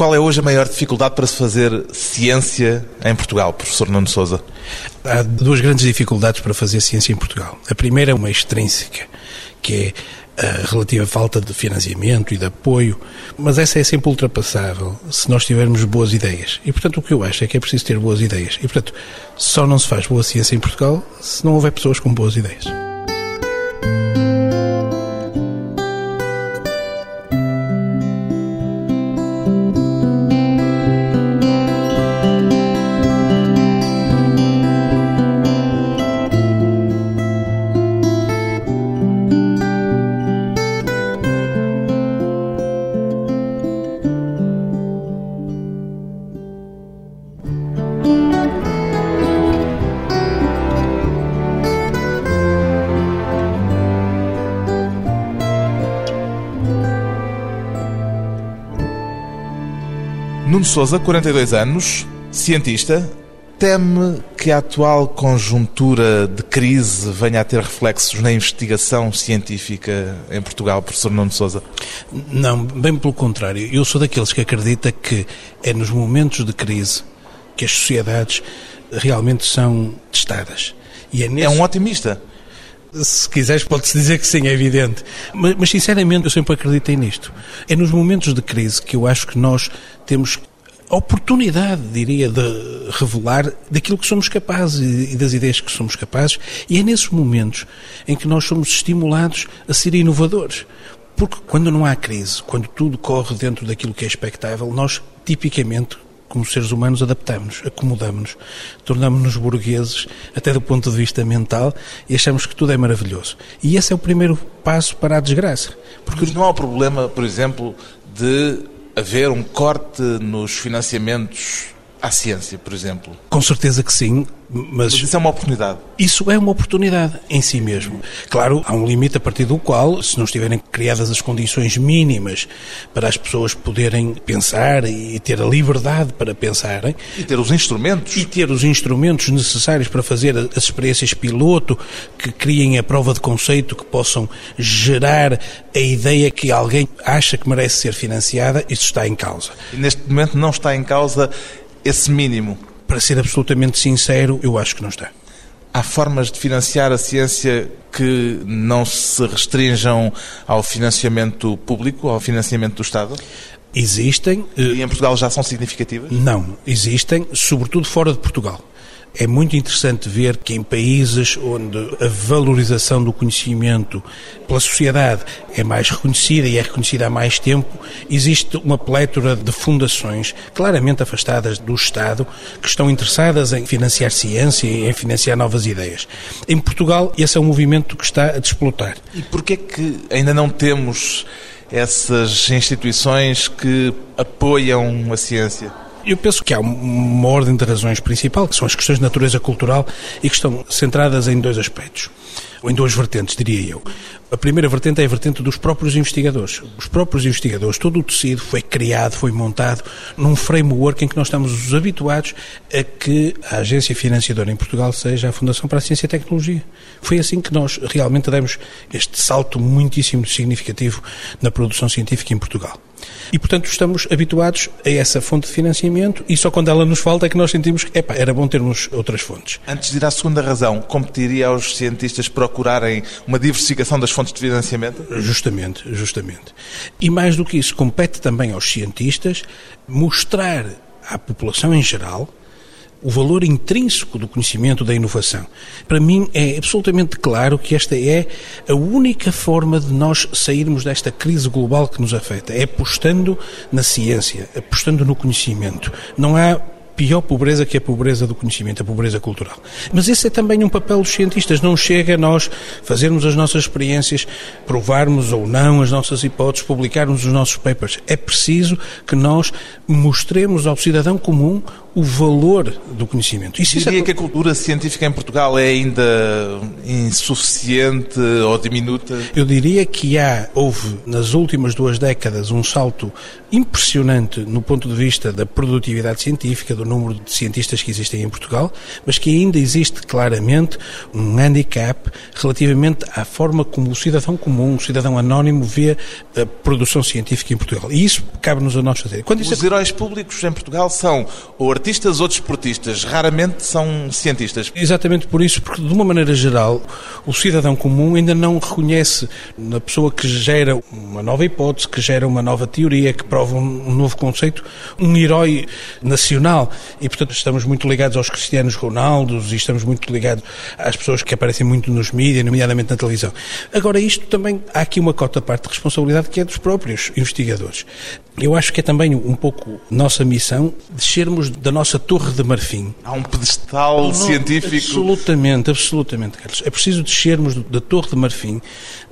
Qual é hoje a maior dificuldade para se fazer ciência em Portugal, professor Nuno Souza? Há duas grandes dificuldades para fazer ciência em Portugal. A primeira é uma extrínseca, que é a relativa falta de financiamento e de apoio, mas essa é sempre ultrapassável se nós tivermos boas ideias. E, portanto, o que eu acho é que é preciso ter boas ideias. E, portanto, só não se faz boa ciência em Portugal se não houver pessoas com boas ideias. Nuno Souza, 42 anos, cientista, teme que a atual conjuntura de crise venha a ter reflexos na investigação científica em Portugal, professor Nuno Souza? Não, bem pelo contrário. Eu sou daqueles que acredita que é nos momentos de crise que as sociedades realmente são testadas. É, nesse... é um otimista. Se quiseres, pode-se dizer que sim, é evidente. Mas, mas, sinceramente, eu sempre acreditei nisto. É nos momentos de crise que eu acho que nós temos a oportunidade, diria, de revelar daquilo que somos capazes e das ideias que somos capazes. E é nesses momentos em que nós somos estimulados a ser inovadores. Porque quando não há crise, quando tudo corre dentro daquilo que é expectável, nós tipicamente como seres humanos, adaptamos, acomodamos-nos, tornamos-nos burgueses, até do ponto de vista mental, e achamos que tudo é maravilhoso. E esse é o primeiro passo para a desgraça. Porque Mas não há o problema, por exemplo, de haver um corte nos financiamentos à ciência, por exemplo? Com certeza que sim, mas, mas, isso é uma oportunidade. Isso é uma oportunidade em si mesmo. Claro, há um limite a partir do qual, se não estiverem criadas as condições mínimas para as pessoas poderem pensar e ter a liberdade para pensarem. E ter os instrumentos. E ter os instrumentos necessários para fazer as experiências piloto, que criem a prova de conceito, que possam gerar a ideia que alguém acha que merece ser financiada, isso está em causa. E neste momento não está em causa esse mínimo para ser absolutamente sincero, eu acho que não está. Há formas de financiar a ciência que não se restringam ao financiamento público, ao financiamento do Estado? Existem. E em Portugal já são significativas? Não, existem, sobretudo fora de Portugal. É muito interessante ver que em países onde a valorização do conhecimento pela sociedade é mais reconhecida e é reconhecida há mais tempo, existe uma plétora de fundações claramente afastadas do Estado que estão interessadas em financiar ciência e em financiar novas ideias. Em Portugal, esse é um movimento que está a desplotar. E porquê que ainda não temos essas instituições que apoiam a ciência? Eu penso que há uma ordem de razões principal, que são as questões de natureza cultural e que estão centradas em dois aspectos, ou em duas vertentes, diria eu. A primeira vertente é a vertente dos próprios investigadores. Os próprios investigadores, todo o tecido foi criado, foi montado num framework em que nós estamos habituados a que a agência financiadora em Portugal seja a Fundação para a Ciência e Tecnologia. Foi assim que nós realmente demos este salto muitíssimo significativo na produção científica em Portugal. E, portanto, estamos habituados a essa fonte de financiamento e só quando ela nos falta é que nós sentimos que era bom termos outras fontes. Antes de ir à segunda razão, competiria aos cientistas procurarem uma diversificação das fontes de financiamento? Justamente, justamente. E mais do que isso, compete também aos cientistas mostrar à população em geral o valor intrínseco do conhecimento da inovação. Para mim é absolutamente claro que esta é a única forma de nós sairmos desta crise global que nos afeta, é apostando na ciência, apostando no conhecimento. Não há pior pobreza que a pobreza do conhecimento, a pobreza cultural. Mas esse é também um papel dos cientistas. Não chega a nós fazermos as nossas experiências, provarmos ou não as nossas hipóteses, publicarmos os nossos papers. É preciso que nós mostremos ao cidadão comum o valor do conhecimento. Isso Diria é... que a cultura científica em Portugal é ainda insuficiente ou diminuta? Eu diria que há, houve nas últimas duas décadas um salto impressionante no ponto de vista da produtividade científica, do número de cientistas que existem em Portugal, mas que ainda existe claramente um handicap relativamente à forma como o cidadão comum, o cidadão anónimo, vê a produção científica em Portugal. E isso cabe-nos a nós fazer. Quando Os é... heróis públicos em Portugal são artistas ou desportistas, raramente são cientistas. Exatamente por isso, porque de uma maneira geral, o cidadão comum ainda não reconhece na pessoa que gera uma nova hipótese, que gera uma nova teoria, que prova um novo conceito, um herói nacional. E, portanto, estamos muito ligados aos cristianos Ronaldos e estamos muito ligados às pessoas que aparecem muito nos mídias, nomeadamente na televisão. Agora, isto também, há aqui uma cota parte de responsabilidade que é dos próprios investigadores. Eu acho que é também um pouco nossa missão descermos da nossa torre de marfim. Há um pedestal Não, científico. Absolutamente, absolutamente, Carlos. É preciso descermos da torre de marfim,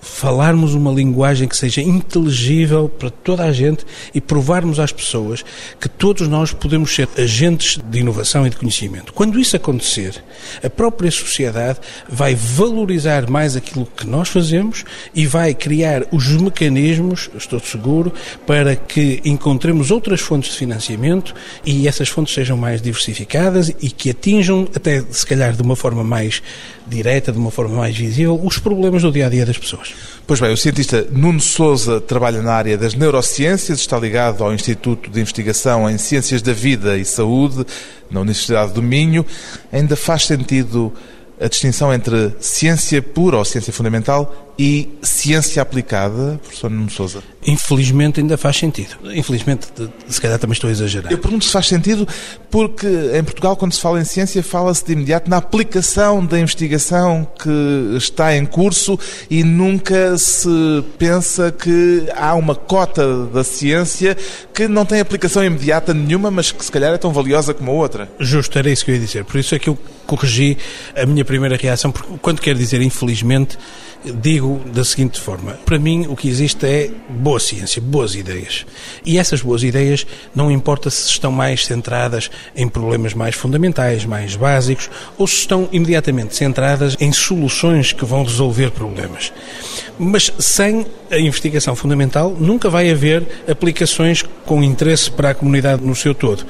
falarmos uma linguagem que seja inteligível para toda a gente e provarmos às pessoas que todos nós podemos ser agentes de inovação e de conhecimento. Quando isso acontecer, a própria sociedade vai valorizar mais aquilo que nós fazemos e vai criar os mecanismos, estou seguro, para que encontremos outras fontes de financiamento e essas fontes sejam mais diversificadas e que atinjam, até se calhar de uma forma mais direta, de uma forma mais visível, os problemas do dia a dia das pessoas. Pois bem, o cientista Nuno Souza trabalha na área das neurociências, está ligado ao Instituto de Investigação em Ciências da Vida e Saúde, na Universidade do Minho. Ainda faz sentido a distinção entre ciência pura ou ciência fundamental e ciência aplicada, professor Nuno Souza? Infelizmente ainda faz sentido. Infelizmente, se calhar também estou a exagerar. Eu pergunto se faz sentido porque em Portugal, quando se fala em ciência, fala-se de imediato na aplicação da investigação que está em curso e nunca se pensa que há uma cota da ciência que não tem aplicação imediata nenhuma, mas que se calhar é tão valiosa como a outra. Justo, era isso que eu ia dizer. Por isso é que eu corrigi a minha primeira reação, porque quando quero dizer infelizmente, digo da seguinte forma: para mim, o que existe é boa ciência, boas ideias. E essas boas ideias, não importa se estão mais centradas em problemas mais fundamentais, mais básicos, ou se estão imediatamente centradas em soluções que vão resolver problemas. Mas sem a investigação fundamental, nunca vai haver aplicações com interesse para a comunidade no seu todo.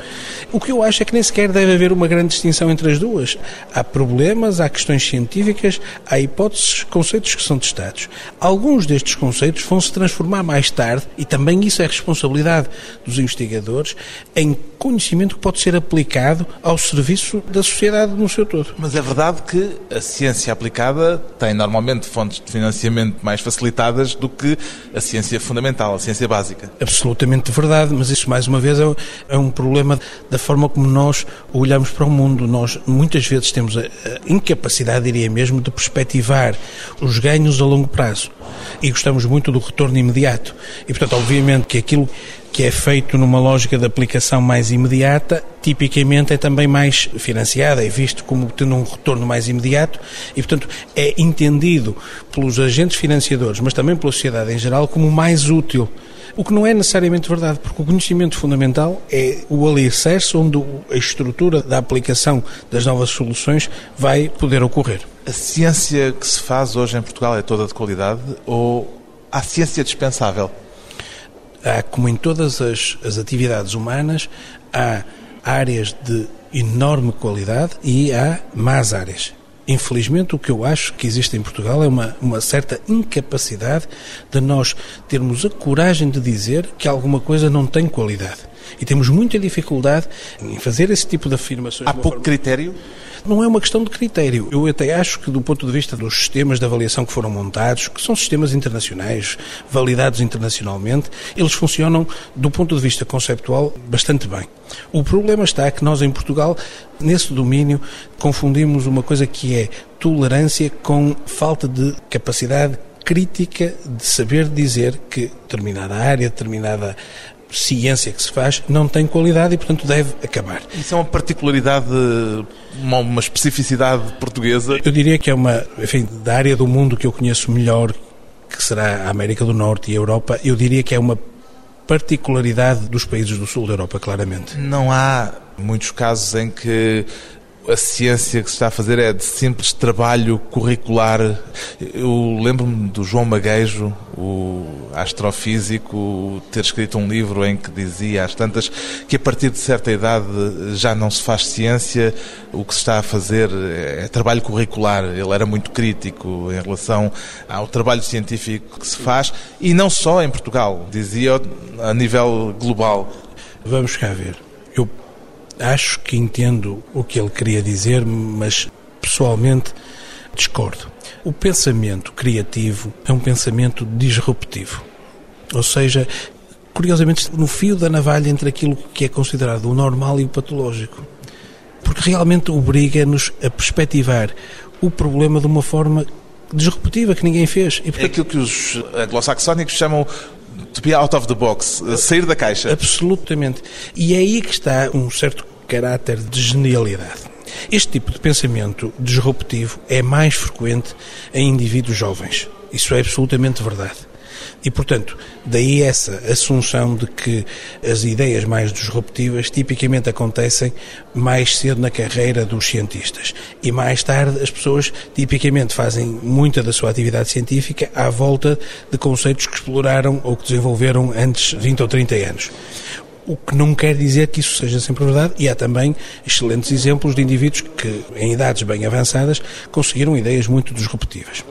O que eu acho é que nem sequer deve haver uma grande distinção entre as duas. Há problemas, há questões científicas, há hipóteses, conceitos que são testados. Alguns destes conceitos vão se transformar mais tarde, e também isso é responsabilidade dos investigadores, em conhecimento que pode ser aplicado ao serviço da sociedade no seu todo. Mas é verdade que a ciência aplicada tem normalmente fontes de financiamento mais facilitadas do que a ciência fundamental, a ciência básica. Absolutamente verdade, mas isso mais uma vez é, é um problema da forma como nós olhamos para o mundo. Nós muitas vezes temos a incapacidade, diria mesmo, de perspectivar os ganhos a longo prazo e gostamos muito do retorno imediato. E, portanto, obviamente que aquilo que é feito numa lógica de aplicação mais imediata, tipicamente é também mais financiada, é visto como tendo um retorno mais imediato e, portanto, é entendido pelos agentes financiadores, mas também pela sociedade em geral, como mais útil. O que não é necessariamente verdade, porque o conhecimento fundamental é o alicerce onde a estrutura da aplicação das novas soluções vai poder ocorrer. A ciência que se faz hoje em Portugal é toda de qualidade ou há ciência dispensável? há, como em todas as, as atividades humanas, há áreas de enorme qualidade e há más áreas. Infelizmente, o que eu acho que existe em Portugal é uma, uma certa incapacidade de nós termos a coragem de dizer que alguma coisa não tem qualidade. E temos muita dificuldade em fazer esse tipo de afirmações. Há pouco forma... critério? Não é uma questão de critério. Eu até acho que, do ponto de vista dos sistemas de avaliação que foram montados, que são sistemas internacionais, validados internacionalmente, eles funcionam, do ponto de vista conceptual, bastante bem. O problema está que nós, em Portugal, nesse domínio, confundimos uma coisa que é tolerância com falta de capacidade crítica de saber dizer que determinada área, determinada ciência que se faz não tem qualidade e, portanto, deve acabar. Isso é uma particularidade, uma, uma especificidade portuguesa? Eu diria que é uma, enfim, da área do mundo que eu conheço melhor, que será a América do Norte e a Europa, eu diria que é uma particularidade dos países do sul da Europa, claramente. Não há muitos casos em que a ciência que se está a fazer é de simples trabalho curricular. Eu lembro-me do João Maguejo, o astrofísico, ter escrito um livro em que dizia às tantas que a partir de certa idade já não se faz ciência, o que se está a fazer é trabalho curricular. Ele era muito crítico em relação ao trabalho científico que se faz e não só em Portugal, dizia a nível global. Vamos cá ver. Eu acho que entendo o que ele queria dizer, mas pessoalmente discordo. O pensamento criativo é um pensamento disruptivo. Ou seja, curiosamente, no fio da navalha entre aquilo que é considerado o normal e o patológico. Porque realmente obriga-nos a perspectivar o problema de uma forma disruptiva que ninguém fez. E, portanto, é aquilo que os anglo-saxónicos chamam to be out of the box, sair da caixa. Absolutamente. E é aí que está um certo caráter de genialidade. Este tipo de pensamento disruptivo é mais frequente em indivíduos jovens. Isso é absolutamente verdade. E, portanto, daí essa assunção de que as ideias mais disruptivas tipicamente acontecem mais cedo na carreira dos cientistas. E mais tarde as pessoas tipicamente fazem muita da sua atividade científica à volta de conceitos que exploraram ou que desenvolveram antes 20 ou 30 anos o que não quer dizer que isso seja sempre verdade, e há também excelentes exemplos de indivíduos que, em idades bem avançadas, conseguiram ideias muito disruptivas.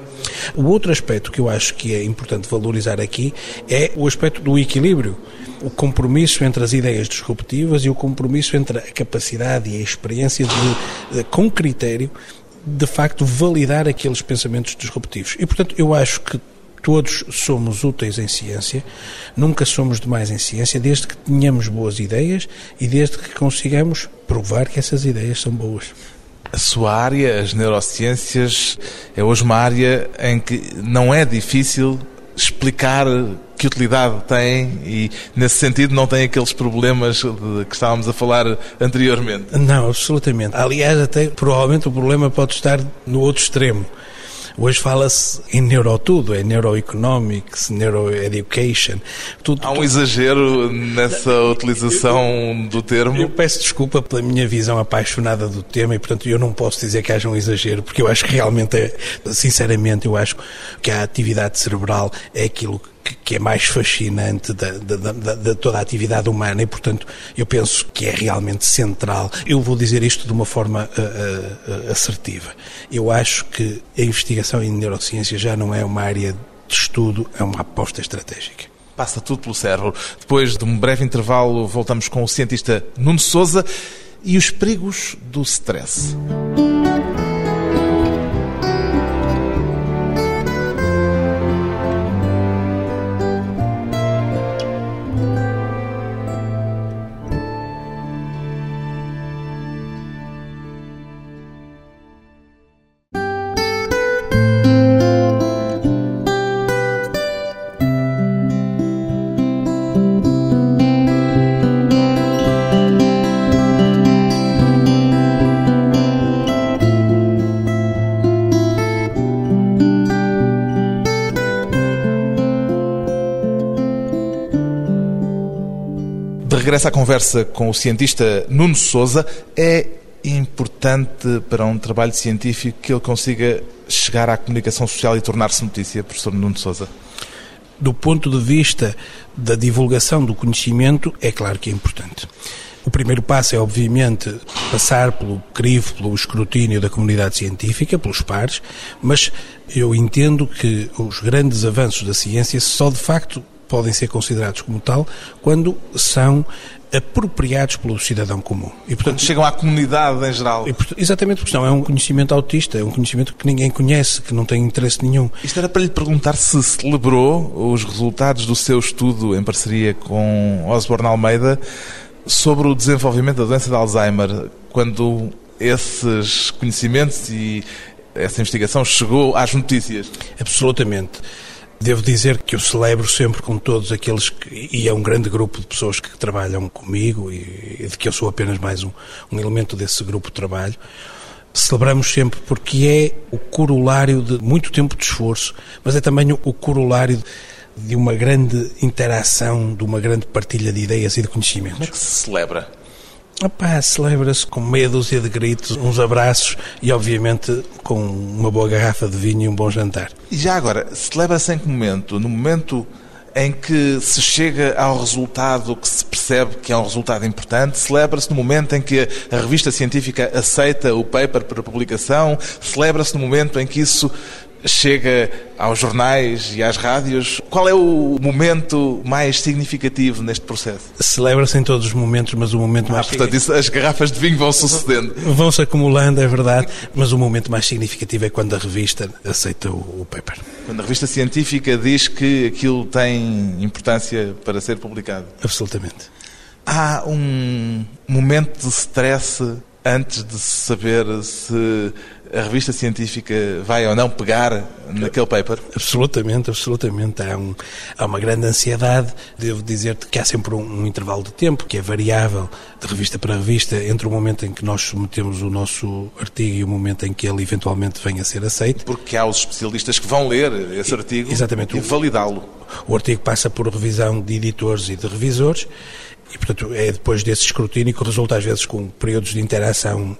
O outro aspecto que eu acho que é importante valorizar aqui é o aspecto do equilíbrio o compromisso entre as ideias disruptivas e o compromisso entre a capacidade e a experiência de, de, com critério, de facto, validar aqueles pensamentos disruptivos. E, portanto, eu acho que todos somos úteis em ciência, nunca somos demais em ciência, desde que tenhamos boas ideias e desde que consigamos provar que essas ideias são boas. A sua área, as neurociências, é hoje uma área em que não é difícil explicar que utilidade tem e, nesse sentido, não tem aqueles problemas de que estávamos a falar anteriormente. Não, absolutamente. Aliás, até provavelmente o problema pode estar no outro extremo Hoje fala-se em neurotudo, é neuroeconomics, neuroeducation. Tudo, Há um tudo... exagero nessa utilização do termo? Eu peço desculpa pela minha visão apaixonada do tema e, portanto, eu não posso dizer que haja um exagero, porque eu acho que realmente, é, sinceramente, eu acho que a atividade cerebral é aquilo que que, é mais fascinante de toda a atividade humana e, portanto, eu penso que é realmente central. Eu vou dizer isto de uma forma uh, uh, assertiva. Eu acho que a investigação em neurociência já não é uma área de estudo, é uma aposta estratégica. Passa tudo pelo cérebro. Depois de um breve intervalo, voltamos com o cientista Nuno Souza e os perigos do stress. Regressa à conversa com o cientista Nuno Souza. É importante para um trabalho científico que ele consiga chegar à comunicação social e tornar-se notícia, professor Nuno Souza? Do ponto de vista da divulgação do conhecimento, é claro que é importante. O primeiro passo é, obviamente, passar pelo crivo, pelo escrutínio da comunidade científica, pelos pares, mas eu entendo que os grandes avanços da ciência só de facto podem ser considerados como tal quando são apropriados pelo cidadão comum. E, portanto, Quando chegam à comunidade em geral. E, exatamente, porque não é um conhecimento autista, é um conhecimento que ninguém conhece, que não tem interesse nenhum. Isto era para lhe perguntar se celebrou os resultados do seu estudo em parceria com Osborne Almeida sobre o desenvolvimento da doença de Alzheimer, quando esses conhecimentos e essa investigação chegou às notícias. Absolutamente. Devo dizer que eu celebro sempre com todos aqueles que, e é um grande grupo de pessoas que trabalham comigo e, de que eu sou apenas mais um, um elemento desse grupo de trabalho. Celebramos sempre porque é o corolário de muito tempo de esforço, mas é também o corolário de uma grande interação, de uma grande partilha de ideias e de conhecimentos. Como é que se celebra? Opa, celebra-se com meia dúzia de gritos, uns abraços e, obviamente, com uma boa garrafa de vinho e um bom jantar. E já agora, celebra-se em que momento? No momento em que se chega ao resultado que se percebe que é um resultado importante, celebra-se no momento em que a revista científica aceita o paper para publicação, celebra-se no momento em que isso chega aos jornais e às rádios. Qual é o momento mais significativo neste processo? Celebra-se em todos os momentos, mas o momento mais. Ah, portanto, isso, as garrafas de vinho vão sucedendo. Vão-se acumulando, é verdade, mas o momento mais significativo é quando a revista aceita o, o paper. Quando a revista científica diz que aquilo tem importância para ser publicado. Absolutamente. Há um momento de stress antes de saber se a revista científica vai ou não pegar naquele paper? Absolutamente, absolutamente. Há, um, há uma grande ansiedade. Devo dizer-te que há sempre um, um, intervalo de tempo que é variável de revista para revista entre o momento em que nós submetemos o nosso artigo e o momento em que ele eventualmente venha a ser aceito. Porque há os especialistas que vão ler esse artigo Exatamente. e validá-lo. O artigo passa por revisão de editores e de revisores e, portanto, é depois desse escrutínio que resulta, às vezes, com períodos de interação,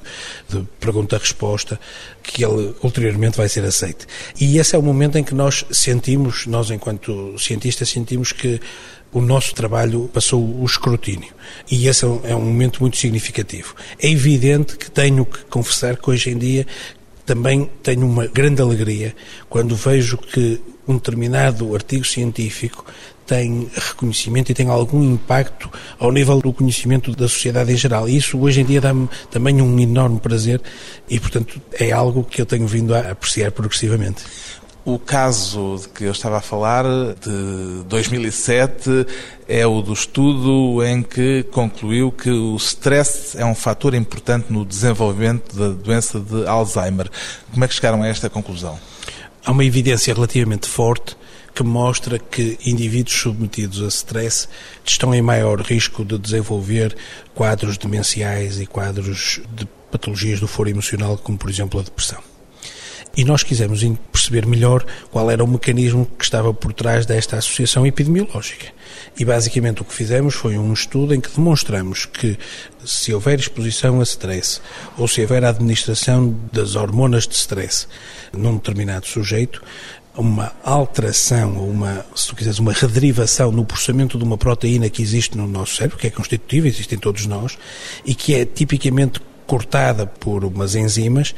de pergunta-resposta, que ele ulteriormente vai ser aceito. E esse é o momento em que nós sentimos, nós enquanto cientistas, sentimos que o nosso trabalho passou o escrutínio. E esse é um momento muito significativo. É evidente que tenho que confessar que hoje em dia também tenho uma grande alegria quando vejo que um determinado artigo científico tem reconhecimento e tem algum impacto ao nível do conhecimento da sociedade em geral. E isso hoje em dia dá-me também um enorme prazer e, portanto, é algo que eu tenho vindo a apreciar progressivamente. O caso de que eu estava a falar, de 2007, é o do estudo em que concluiu que o stress é um fator importante no desenvolvimento da doença de Alzheimer. Como é que chegaram a esta conclusão? Há uma evidência relativamente forte que mostra que indivíduos submetidos a stress estão em maior risco de desenvolver quadros demenciais e quadros de patologias do foro emocional, como por exemplo a depressão. E nós quisemos perceber melhor qual era o mecanismo que estava por trás desta associação epidemiológica. E basicamente o que fizemos foi um estudo em que demonstramos que se houver exposição a stress ou se houver administração das hormonas de stress num determinado sujeito, uma alteração, ou uma, se tu quiseres, uma rederivação no processamento de uma proteína que existe no nosso cérebro, que é constitutiva, existe em todos nós, e que é tipicamente cortada por umas enzimas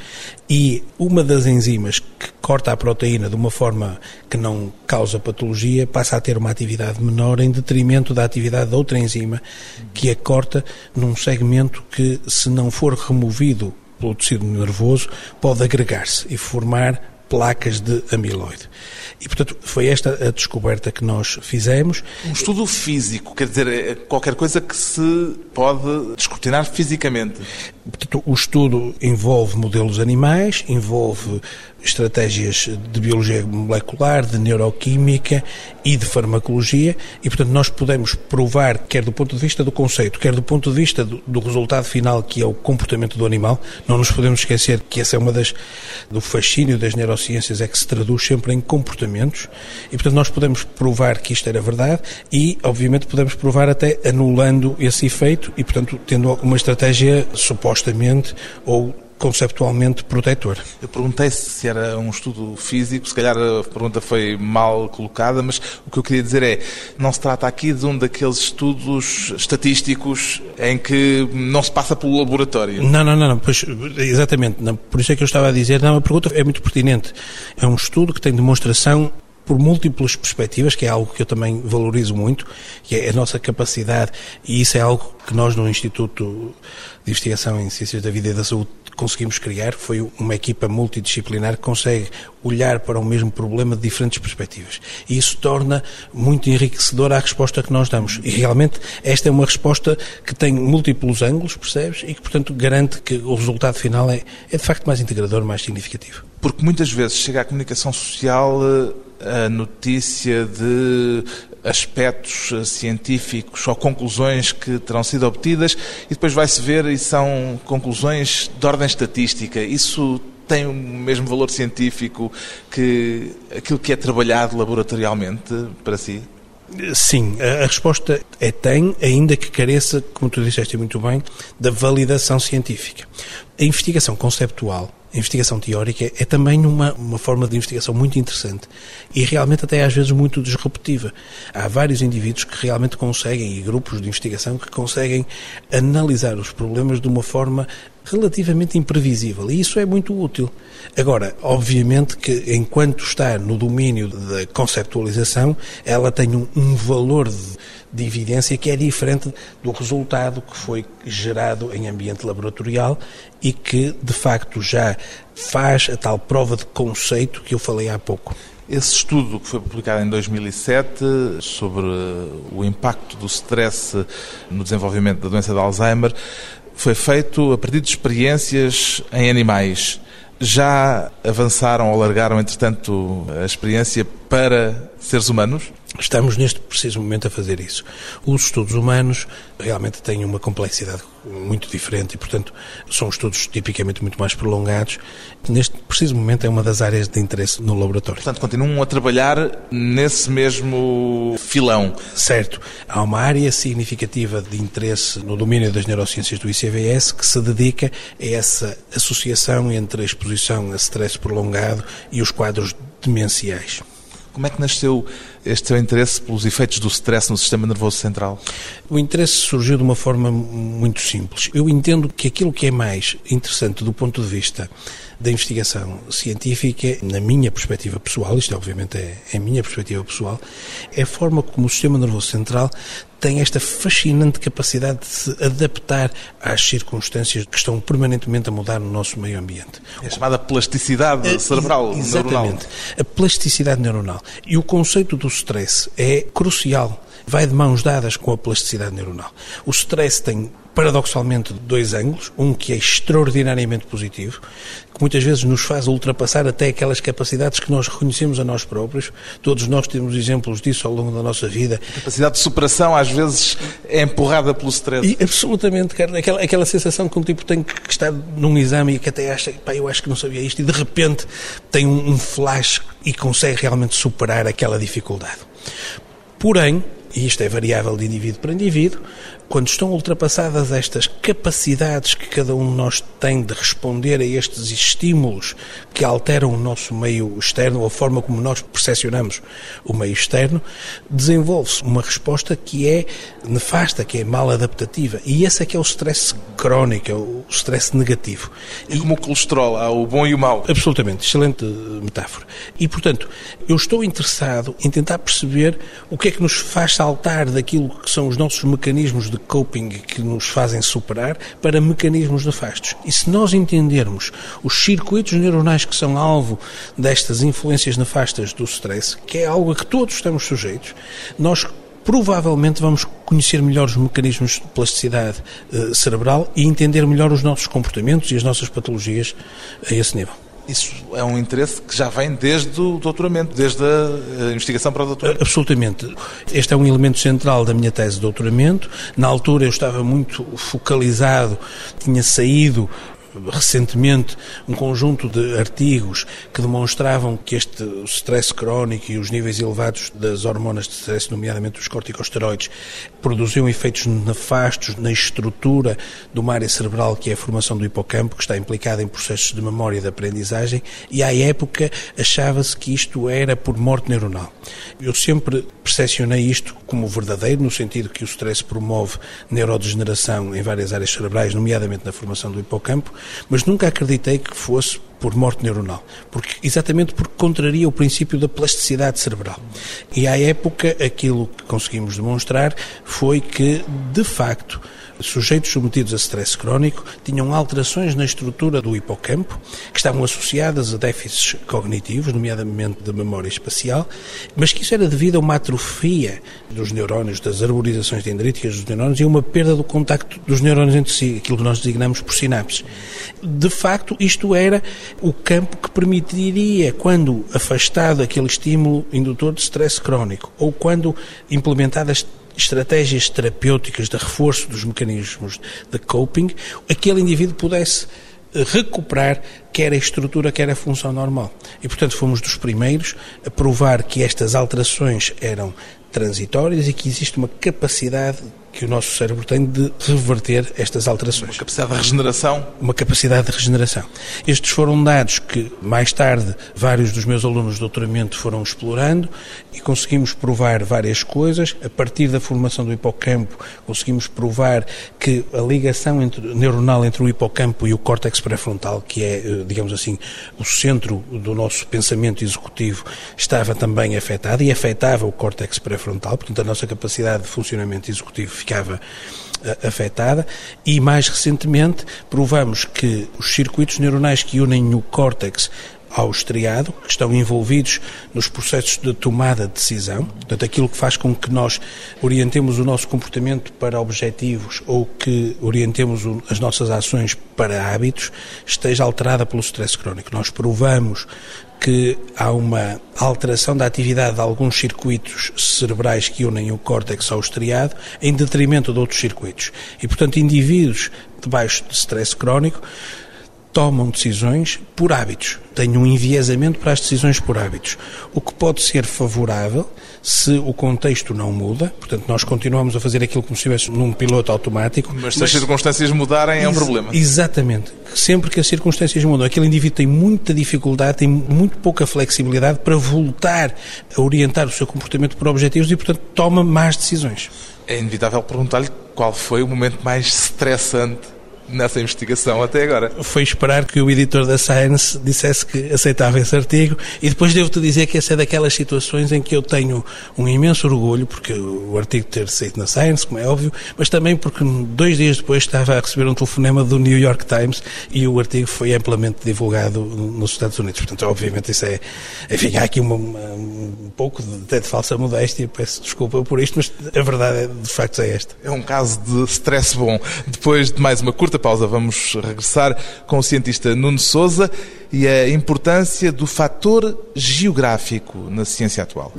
e uma das enzimas que corta a proteína de uma forma que não causa patologia passa a ter uma atividade menor em detrimento da atividade da outra enzima que a corta num segmento que, se não for removido pelo tecido nervoso, pode agregar-se e formar placas de amiloide. E, portanto, foi esta a descoberta que nós fizemos. Um estudo físico, quer dizer, é qualquer coisa que se pode descortinar fisicamente. Portanto, o estudo envolve modelos animais, envolve estratégias de biologia molecular, de neuroquímica e de farmacologia e, portanto, nós podemos provar, quer do ponto de vista do conceito, quer do ponto de vista do, do, resultado final, que é o comportamento do animal, não nos podemos esquecer que essa é uma das, do fascínio das neurociências, é que se traduz sempre em comportamentos e, portanto, nós podemos provar que isto era verdade e, obviamente, podemos provar até anulando esse efeito e, portanto, tendo uma estratégia supostamente ou conceptualmente protetor. Eu perguntei se era um estudo físico, se calhar a pergunta foi mal colocada, mas o que eu queria dizer é, não se trata aqui de um daqueles estudos estatísticos em que não se passa pelo laboratório. Não, não, não, pois, exatamente, não, por isso é que eu estava a dizer, não, a pergunta é muito pertinente. É um estudo que tem demonstração por múltiplas perspectivas, que é algo que eu também valorizo muito, que é a nossa capacidade, e isso é algo que nós no Instituto de Investigação em Ciências da Vida e da Saúde conseguimos criar, foi uma equipa multidisciplinar que consegue olhar para o mesmo problema de diferentes perspectivas. E isso torna muito enriquecedora a resposta que nós damos. E realmente esta é uma resposta que tem múltiplos ângulos, percebes? E que, portanto, garante que o resultado final é, é de facto mais integrador, mais significativo. Porque muitas vezes chega à comunicação social eh, a notícia de aspectos eh, científicos ou conclusões que terão sido obtidas e depois vai-se ver e são conclusões de ordem estatística. Isso tem o mesmo valor científico que aquilo que é trabalhado laboratorialmente para si? Sim, a resposta é tem, ainda que careça, como tu disseste muito bem, da validação científica. A investigação conceptual a investigação teórica é também uma, uma forma de investigação muito interessante e realmente até às vezes muito disruptiva. Há vários indivíduos que realmente conseguem, e grupos de investigação, que conseguem analisar os problemas de uma forma relativamente imprevisível e isso é muito útil. Agora, obviamente que enquanto está no domínio da conceptualização, ela tem um, um valor de de evidência que é diferente do resultado que foi gerado em ambiente laboratorial e que, de facto, já faz a tal prova de conceito que eu falei há pouco. Esse estudo que foi publicado em 2007 sobre o impacto do stress no desenvolvimento da doença de Alzheimer foi feito a partir de experiências em animais. Já avançaram ou largaram, entretanto, a experiência para seres humanos? Estamos neste preciso momento a fazer isso. Os estudos humanos realmente têm uma complexidade muito diferente e, portanto, são estudos tipicamente muito mais prolongados. Neste preciso momento é uma das áreas de interesse no laboratório. Portanto, continuam a trabalhar nesse mesmo filão. Certo. Há uma área significativa de interesse no domínio das neurociências do ICVS que se dedica a essa associação entre a exposição a stress prolongado e os quadros demenciais. Como é que nasceu este seu interesse pelos efeitos do stress no sistema nervoso central? O interesse surgiu de uma forma muito simples. Eu entendo que aquilo que é mais interessante do ponto de vista da investigação científica, na minha perspectiva pessoal, isto obviamente é, é a minha perspectiva pessoal, é a forma como o sistema nervoso central tem esta fascinante capacidade de se adaptar às circunstâncias que estão permanentemente a mudar no nosso meio ambiente. É chamada plasticidade é, cerebral, Exatamente. neuronal. A plasticidade neuronal. E o conceito do stress é crucial vai de mãos dadas com a plasticidade neuronal. O stress tem paradoxalmente dois ângulos, um que é extraordinariamente positivo, que muitas vezes nos faz ultrapassar até aquelas capacidades que nós reconhecemos a nós próprios. Todos nós temos exemplos disso ao longo da nossa vida. A capacidade de superação às vezes é empurrada pelo stress. E absolutamente, cara, aquela, aquela sensação que um tipo tem que estar num exame e que até acha, pá, eu acho que não sabia isto, e de repente tem um, um flash e consegue realmente superar aquela dificuldade. Porém, e isto é variável de indivíduo para indivíduo, quando estão ultrapassadas estas capacidades que cada um de nós tem de responder a estes estímulos que alteram o nosso meio externo, a forma como nós percepcionamos o meio externo, desenvolve-se uma resposta que é nefasta, que é mal adaptativa. E esse é que é o stress crónico, é o stress negativo. É como o colesterol, há o bom e o mau. Absolutamente, excelente metáfora. E, portanto, eu estou interessado em tentar perceber o que é que nos faz saltar daquilo que são os nossos mecanismos de coping que nos fazem superar para mecanismos nefastos. E se nós entendermos os circuitos neuronais que são alvo destas influências nefastas do stress, que é algo a que todos estamos sujeitos, nós provavelmente vamos conhecer melhor os mecanismos de plasticidade eh, cerebral e entender melhor os nossos comportamentos e as nossas patologias a esse nível. Isso é um interesse que já vem desde o doutoramento, desde a investigação para o doutoramento? Absolutamente. Este é um elemento central da minha tese de doutoramento. Na altura eu estava muito focalizado, tinha saído recentemente um conjunto de artigos que demonstravam que este stress crónico e os níveis elevados das hormonas de stress, nomeadamente os corticosteroides, produziam efeitos nefastos na estrutura de uma área cerebral que é a formação do hipocampo, que está implicada em processos de memória e de aprendizagem, e à época achava-se que isto era por morte neuronal. Eu sempre percepcionei isto como verdadeiro, no sentido que o stress promove neurodegeneração em várias áreas cerebrais, nomeadamente na formação do hipocampo, mas nunca acreditei que fosse por morte neuronal, porque exatamente porque contraria o princípio da plasticidade cerebral. E à época aquilo que conseguimos demonstrar foi que, de facto, sujeitos submetidos a stress crónico tinham alterações na estrutura do hipocampo, que estavam associadas a déficits cognitivos, nomeadamente de memória espacial, mas que isso era devido a uma atrofia dos neurónios, das arborizações dendríticas dos neurónios e uma perda do contacto dos neurónios entre si, aquilo que nós designamos por sinapses. De facto, isto era o campo que permitiria, quando afastado aquele estímulo indutor de stress crónico, ou quando implementadas estratégias terapêuticas de reforço dos mecanismos de coping, aquele indivíduo pudesse recuperar quer a estrutura, quer a função normal. E, portanto, fomos dos primeiros a provar que estas alterações eram transitórias e que existe uma capacidade que o nosso cérebro tem de reverter estas alterações. Uma capacidade de regeneração? Uma capacidade de regeneração. Estes foram dados que, mais tarde, vários dos meus alunos de doutoramento foram explorando e conseguimos provar várias coisas. A partir da formação do hipocampo, conseguimos provar que a ligação entre, neuronal entre o hipocampo e o córtex pré-frontal, que é, eh, digamos assim, o centro do nosso pensamento executivo, estava também afetada e afetava o córtex pré-frontal, portanto, a nossa capacidade de funcionamento executivo ficava eh, afetada. E mais recentemente provamos que os circuitos neuronais que unem o córtex ao estriado, que estão envolvidos nos processos de tomada de decisão, portanto, aquilo que faz com que nós orientemos o nosso comportamento para objetivos ou que orientemos as nossas ações para hábitos, esteja alterada pelo stress crónico. Nós provamos que há uma alteração da atividade de alguns circuitos cerebrais que unem o córtex ao estriado em detrimento de outros circuitos. E, portanto, indivíduos debaixo de stress crónico tomam decisões por hábitos, têm um enviesamento para as decisões por hábitos, o que pode ser favorável se o contexto não muda, portanto nós continuamos a fazer aquilo como se estivesse num piloto automático. Mas se as circunstâncias mudarem é um problema. Exatamente. Sempre que as circunstâncias mudam, aquele indivíduo tem muita dificuldade, tem muito pouca flexibilidade para voltar a orientar o seu comportamento por objetivos e, portanto, toma más decisões. É inevitável perguntar-lhe qual foi o momento mais estressante nessa investigação até agora. Foi esperar que o editor da Science dissesse que aceitava esse artigo e depois devo-te dizer que essa é daquelas situações em que eu tenho um imenso orgulho, porque o artigo ter saído na Science, como é óbvio, mas também porque dois dias depois estava a receber um telefonema do New York Times e o artigo foi amplamente divulgado nos Estados Unidos. Portanto, obviamente isso é, enfim, há aqui uma, um pouco de, até de falsa modéstia, peço desculpa por isto, mas a verdade é, de facto é esta. É um caso de stress bom. Depois de mais uma curta pausa, vamos regressar com o cientista Nuno Souza e a importância do fator geográfico na ciência atual.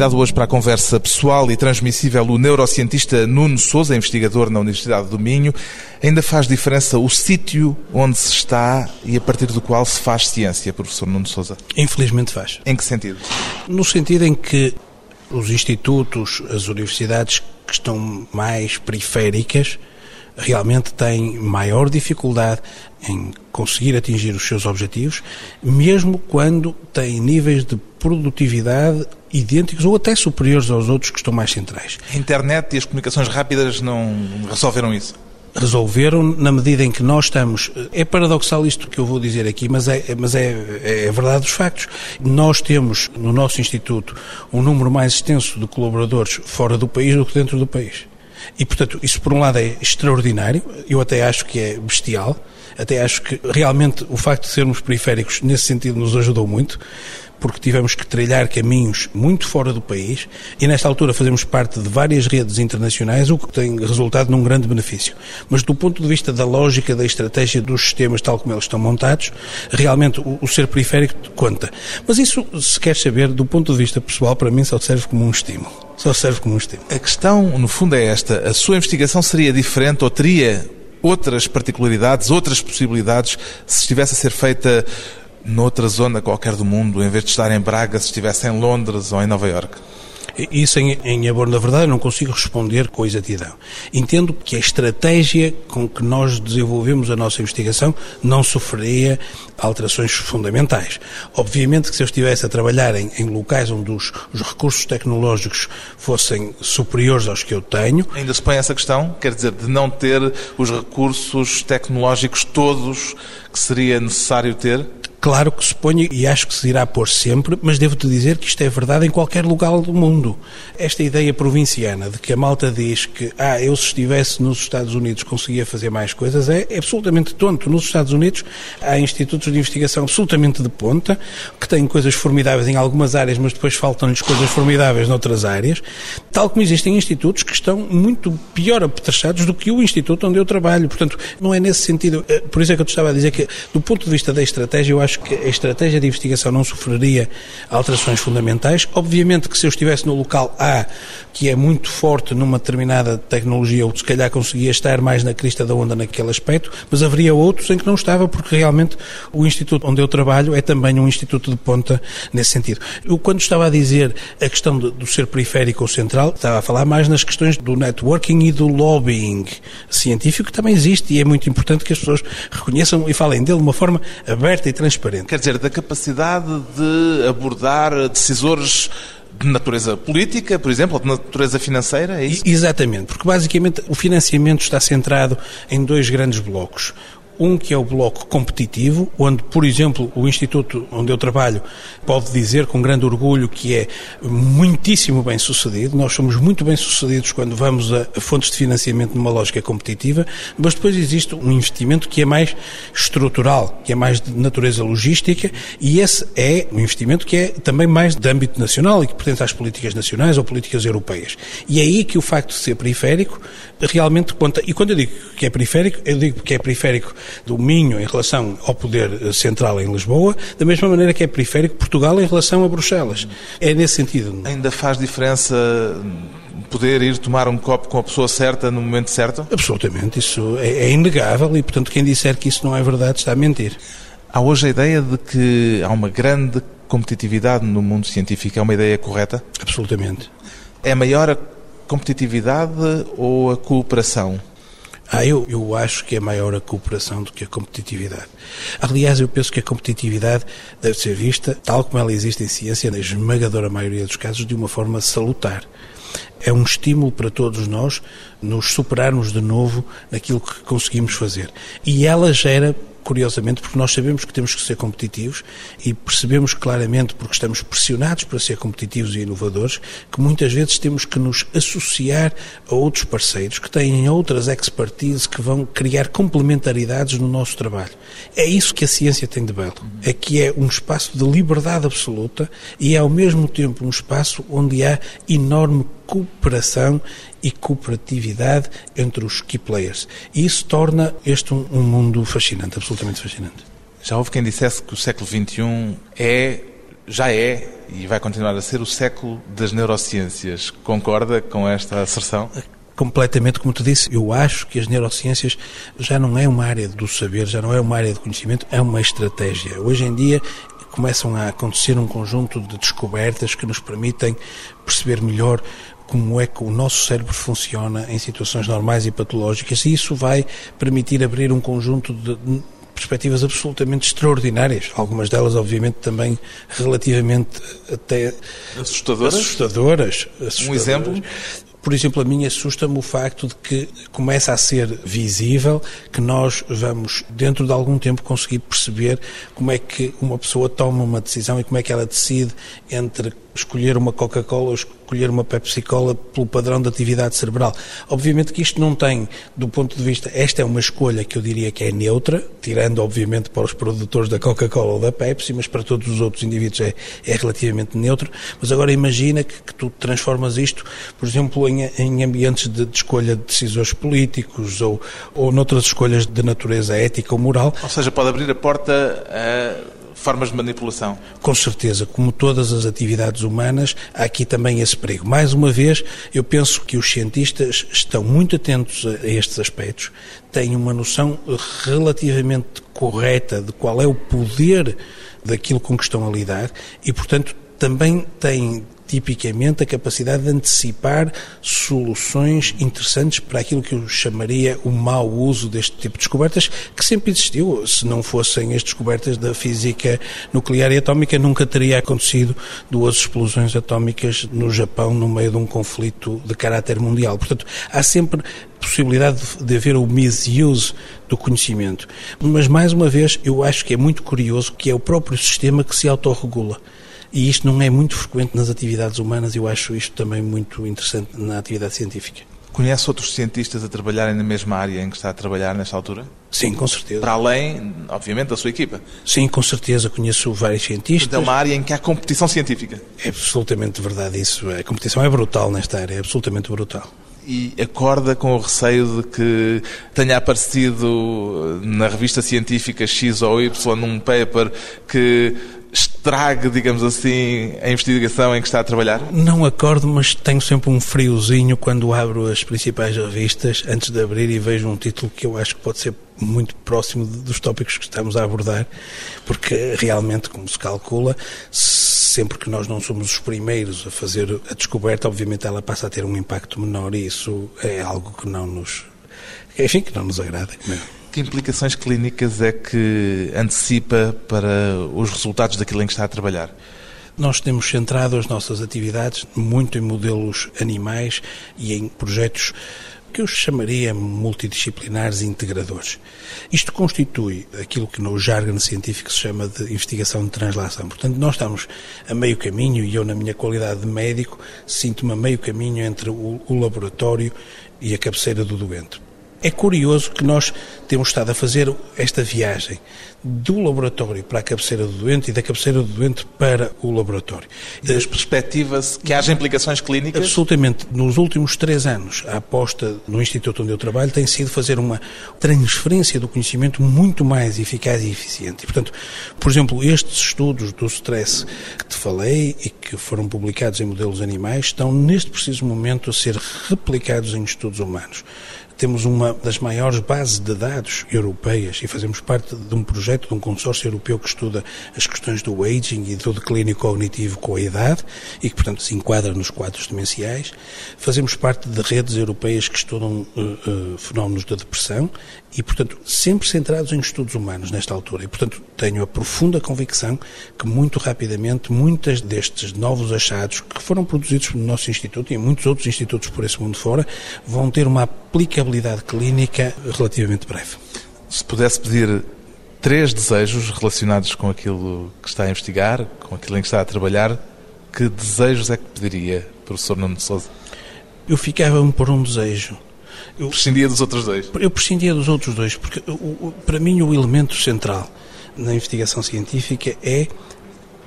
Convidado hoje para a conversa pessoal e transmissível o neurocientista Nuno Souza, investigador na Universidade do Minho. Ainda faz diferença o sítio onde se está e a partir do qual se faz ciência, professor Nuno Souza? Infelizmente faz. Em que sentido? No sentido em que os institutos, as universidades que estão mais periféricas, realmente têm maior dificuldade em conseguir atingir os seus objetivos, mesmo quando têm níveis de produtividade idênticos ou até superiores aos outros que estão mais centrais. A internet e as comunicações rápidas não resolveram isso? resolveram na medida em que nós estamos. É paradoxal isto que eu vou dizer aqui, mas é, mas é, é verdade dos factos. Nós temos no nosso Instituto um número mais extenso de colaboradores fora do país do que dentro do país. E, portanto, isso por um lado é extraordinário, eu até acho que é bestial, até acho que realmente o facto de sermos periféricos nesse sentido nos ajudou muito, porque tivemos que trilhar caminhos muito fora do país e nesta altura fazemos parte de várias redes internacionais, o que tem resultado num grande benefício. Mas do ponto de vista da lógica, da estratégia dos sistemas tal como eles estão montados, realmente o, o ser periférico conta. Mas isso, se quer saber, do ponto de vista pessoal, para mim só serve como um estímulo. Só serve como um estímulo. A questão, no fundo, é esta. A sua investigação seria diferente ou teria outras particularidades, outras possibilidades, se estivesse a ser feita noutra zona qualquer do mundo, em vez de estar em Braga, se estivesse em Londres ou em Nova Iorque? Isso, em, em abono da verdade, eu não consigo responder com exatidão. Entendo que a estratégia com que nós desenvolvemos a nossa investigação não sofreria alterações fundamentais. Obviamente que se eu estivesse a trabalhar em, em locais onde os, os, recursos tecnológicos fossem superiores aos que eu tenho... Ainda se põe essa questão? Quer dizer, de não ter os recursos tecnológicos todos que seria necessário ter? Claro que se põe, e acho que se irá pôr sempre, mas devo-te dizer que isto é verdade em qualquer lugar do mundo. Esta ideia provinciana de que a malta diz que, ah, eu se estivesse nos Estados Unidos conseguia fazer mais coisas, é absolutamente tonto. Nos Estados Unidos há institutos de investigação absolutamente de ponta, que têm coisas formidáveis em algumas áreas, mas depois faltam-lhes coisas formidáveis noutras áreas, tal como existem institutos que estão muito pior apetrechados do que o instituto onde eu trabalho. Portanto, não é nesse sentido. Eh, por isso é que eu te estava a dizer que, do ponto de vista da estratégia, eu acho acho que a estratégia de investigação não sofreria alterações fundamentais. Obviamente que se eu estivesse no local A, que é muito forte numa determinada tecnologia, eu se calhar conseguia estar mais na crista da onda naquele aspecto, mas haveria outros em que não estava, porque realmente o instituto onde eu trabalho é também um instituto de ponta nesse sentido. Eu, quando estava a dizer a questão do ser periférico ou central, estava a falar mais nas questões do networking e do lobbying científico, que também existe e é muito importante que as pessoas reconheçam e falem dele de uma forma aberta e transparente transparente. Quer dizer, da capacidade de abordar decisores de natureza política, por exemplo, ou de natureza financeira, é isso? Exatamente, porque basicamente o financiamento está centrado em dois grandes blocos. Um que é o bloco competitivo, onde, por exemplo, o instituto onde eu trabalho pode dizer com grande orgulho que é muitíssimo bem sucedido. Nós somos muito bem sucedidos quando vamos a fontes de financiamento numa lógica competitiva, mas depois existe um investimento que é mais estrutural, que é mais de natureza logística, e esse é um investimento que é também mais de âmbito nacional e que pertence às políticas nacionais ou políticas europeias. E é aí que o facto de ser periférico realmente conta. E quando eu digo que é periférico, eu digo que é periférico do Minho em relação ao poder central em Lisboa, da mesma maneira que é periférico Portugal em relação a Bruxelas. É nesse sentido. Ainda faz diferença poder ir tomar um copo com a pessoa certa no momento certo? Absolutamente, isso é, é inegável e, portanto, quem disser que isso não é verdade está a mentir. Há hoje a ideia de que há uma grande competitividade no mundo científico. É uma ideia correta? Absolutamente. É maior a competitividade ou a cooperação? Ah, eu, eu acho que é maior a cooperação do que a competitividade. Aliás, eu penso que a competitividade deve ser vista, tal como ela existe em ciência, na esmagadora maioria dos casos, de uma forma salutar. É um estímulo para todos nós nos superarmos de novo naquilo que conseguimos fazer. E ela gera curiosamente, porque nós sabemos que temos que ser competitivos e percebemos claramente, porque estamos pressionados para ser competitivos e inovadores, que muitas vezes temos que nos associar a outros parceiros que têm outras expertises que vão criar complementaridades no nosso trabalho. É isso que a ciência tem de belo. É que é um espaço de liberdade absoluta e é ao mesmo tempo um espaço onde há enorme cooperação e cooperatividade entre os key players. E isso torna este um, um mundo fascinante, absolutamente fascinante. Já houve quem dissesse que o século XXI é, já é e vai continuar a ser o século das neurociências. Concorda com esta asserção? completamente, como te disse, eu acho que as neurociências já não é uma área do saber, já não é uma área de conhecimento, é uma estratégia. Hoje em dia começam a acontecer um conjunto de descobertas que nos permitem perceber melhor como é que o nosso cérebro funciona em situações normais e patológicas, e isso vai permitir abrir um conjunto de perspectivas absolutamente extraordinárias, algumas delas, obviamente, também relativamente até assustadoras. assustadoras, assustadoras. Um exemplo? Por exemplo, a mim assusta-me o facto de que começa a ser visível que nós vamos, dentro de algum tempo, conseguir perceber como é que uma pessoa toma uma decisão e como é que ela decide entre escolher uma Coca-Cola ou escolher uma Pepsi-Cola pelo padrão de atividade cerebral. Obviamente que isto não tem, do ponto de vista, esta é uma escolha que eu diria que é neutra, tirando obviamente para os produtores da Coca-Cola ou da Pepsi, mas para todos os outros indivíduos é, é relativamente neutro. Mas agora imagina que, que tu transformas isto, por exemplo, em, em ambientes de, de, escolha de decisores políticos ou, ou noutras escolhas de natureza ética ou moral. Ou seja, pode abrir a porta a formas de manipulação. Com certeza, como todas as atividades humanas, há aqui também esse perigo. Mais uma vez, eu penso que os cientistas estão muito atentos a estes aspectos, têm uma noção relativamente correta de qual é o poder daquilo com que estão a lidar e, portanto, também têm tipicamente a capacidade de antecipar soluções interessantes para aquilo que eu chamaria o mau uso deste tipo de descobertas, que sempre existiu. Se não fossem as descobertas da física nuclear e atómica, nunca teria acontecido duas explosões atómicas no Japão no meio de um conflito de caráter mundial. Portanto, há sempre possibilidade de haver o misuse do conhecimento. Mas, mais uma vez, eu acho que é muito curioso que é o próprio sistema que se autorregula. E isto não é muito frequente nas atividades humanas, eu acho isto também muito interessante na atividade científica. Conhece outros cientistas a trabalharem na mesma área em que está a trabalhar nesta altura? Sim, com certeza. Para além, obviamente, da sua equipa? Sim, com certeza. Conheço vários cientistas. É uma área em que há competição científica? É absolutamente verdade isso. A competição é brutal nesta área, é absolutamente brutal e acorda com o receio de que tenha aparecido na revista científica X ou Y num paper que estrague, digamos assim, a investigação em que está a trabalhar? Não acordo, mas tenho sempre um friozinho quando abro as principais revistas antes de abrir e vejo um título que eu acho que pode ser muito próximo dos tópicos que estamos a abordar, porque realmente, como se calcula, sempre que nós não somos os primeiros a fazer a descoberta, obviamente ela passa a ter um impacto menor e isso é algo que não nos, enfim, que não nos agrada. Que implicações clínicas é que antecipa para os resultados daquilo em que está a trabalhar? Nós temos centrado as nossas atividades muito em modelos animais e em projetos que eu chamaria multidisciplinares e integradores. Isto constitui aquilo que no jargon científico se chama de investigação de translação. Portanto, nós estamos a meio caminho, e eu, na minha qualidade de médico, sinto-me a meio caminho entre o laboratório e a cabeceira do doente. É curioso que nós temos estado a fazer esta viagem do laboratório para a cabeceira do doente e da cabeceira do doente para o laboratório. Das perspectivas que haja implicações clínicas? Absolutamente. Nos últimos três anos, a aposta no Instituto onde eu trabalho tem sido fazer uma transferência do conhecimento muito mais eficaz e eficiente. E, portanto, por exemplo, estes estudos do stress que te falei e que foram publicados em modelos animais estão neste preciso momento a ser replicados em estudos humanos temos uma das maiores bases de dados europeias e fazemos parte de um projeto de um consórcio europeu que estuda as questões do aging e do declínio cognitivo com a idade e que, portanto, se enquadra nos quadros demenciais. Fazemos parte de redes europeias que estudam uh, uh, fenómenos da depressão e, portanto, sempre centrados em estudos humanos nesta altura. E, portanto, tenho a profunda convicção que muito rapidamente muitos destes novos achados que foram produzidos no nosso instituto e em muitos outros institutos por esse mundo fora vão ter uma aplicabilidade clínica relativamente breve. Se pudesse pedir três desejos relacionados com aquilo que está a investigar, com aquilo em que está a trabalhar, que desejos é que pediria, professor Nuno de Sousa? Eu ficava por um desejo eu prescindia dos outros dois? Eu prescindia dos outros dois, porque para mim o elemento central na investigação científica é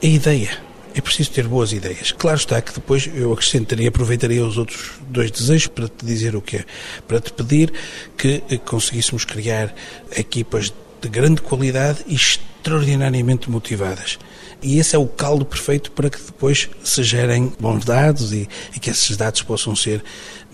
a ideia. É preciso ter boas ideias. Claro está que depois eu acrescentaria, aproveitaria os outros dois desejos para te dizer o que é. Para te pedir que conseguíssemos criar equipas de grande qualidade e extraordinariamente motivadas. E esse é o caldo perfeito para que depois se gerem bons dados e, e que esses dados possam ser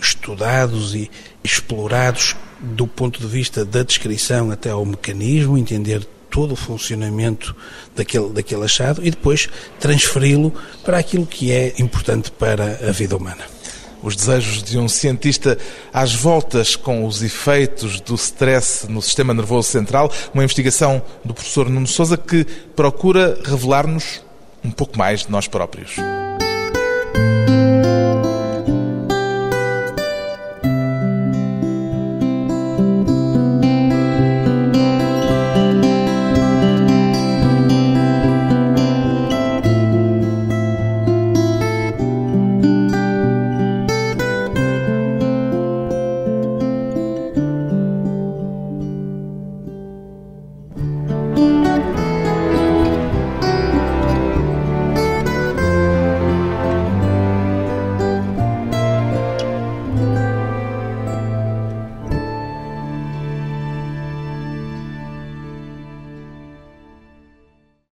estudados e explorados do ponto de vista da descrição até ao mecanismo, entender todo o funcionamento daquele, daquele achado e depois transferi-lo para aquilo que é importante para a vida humana os desejos de um cientista às voltas com os efeitos do stress no sistema nervoso central, uma investigação do professor Nuno Souza que procura revelar-nos um pouco mais de nós próprios.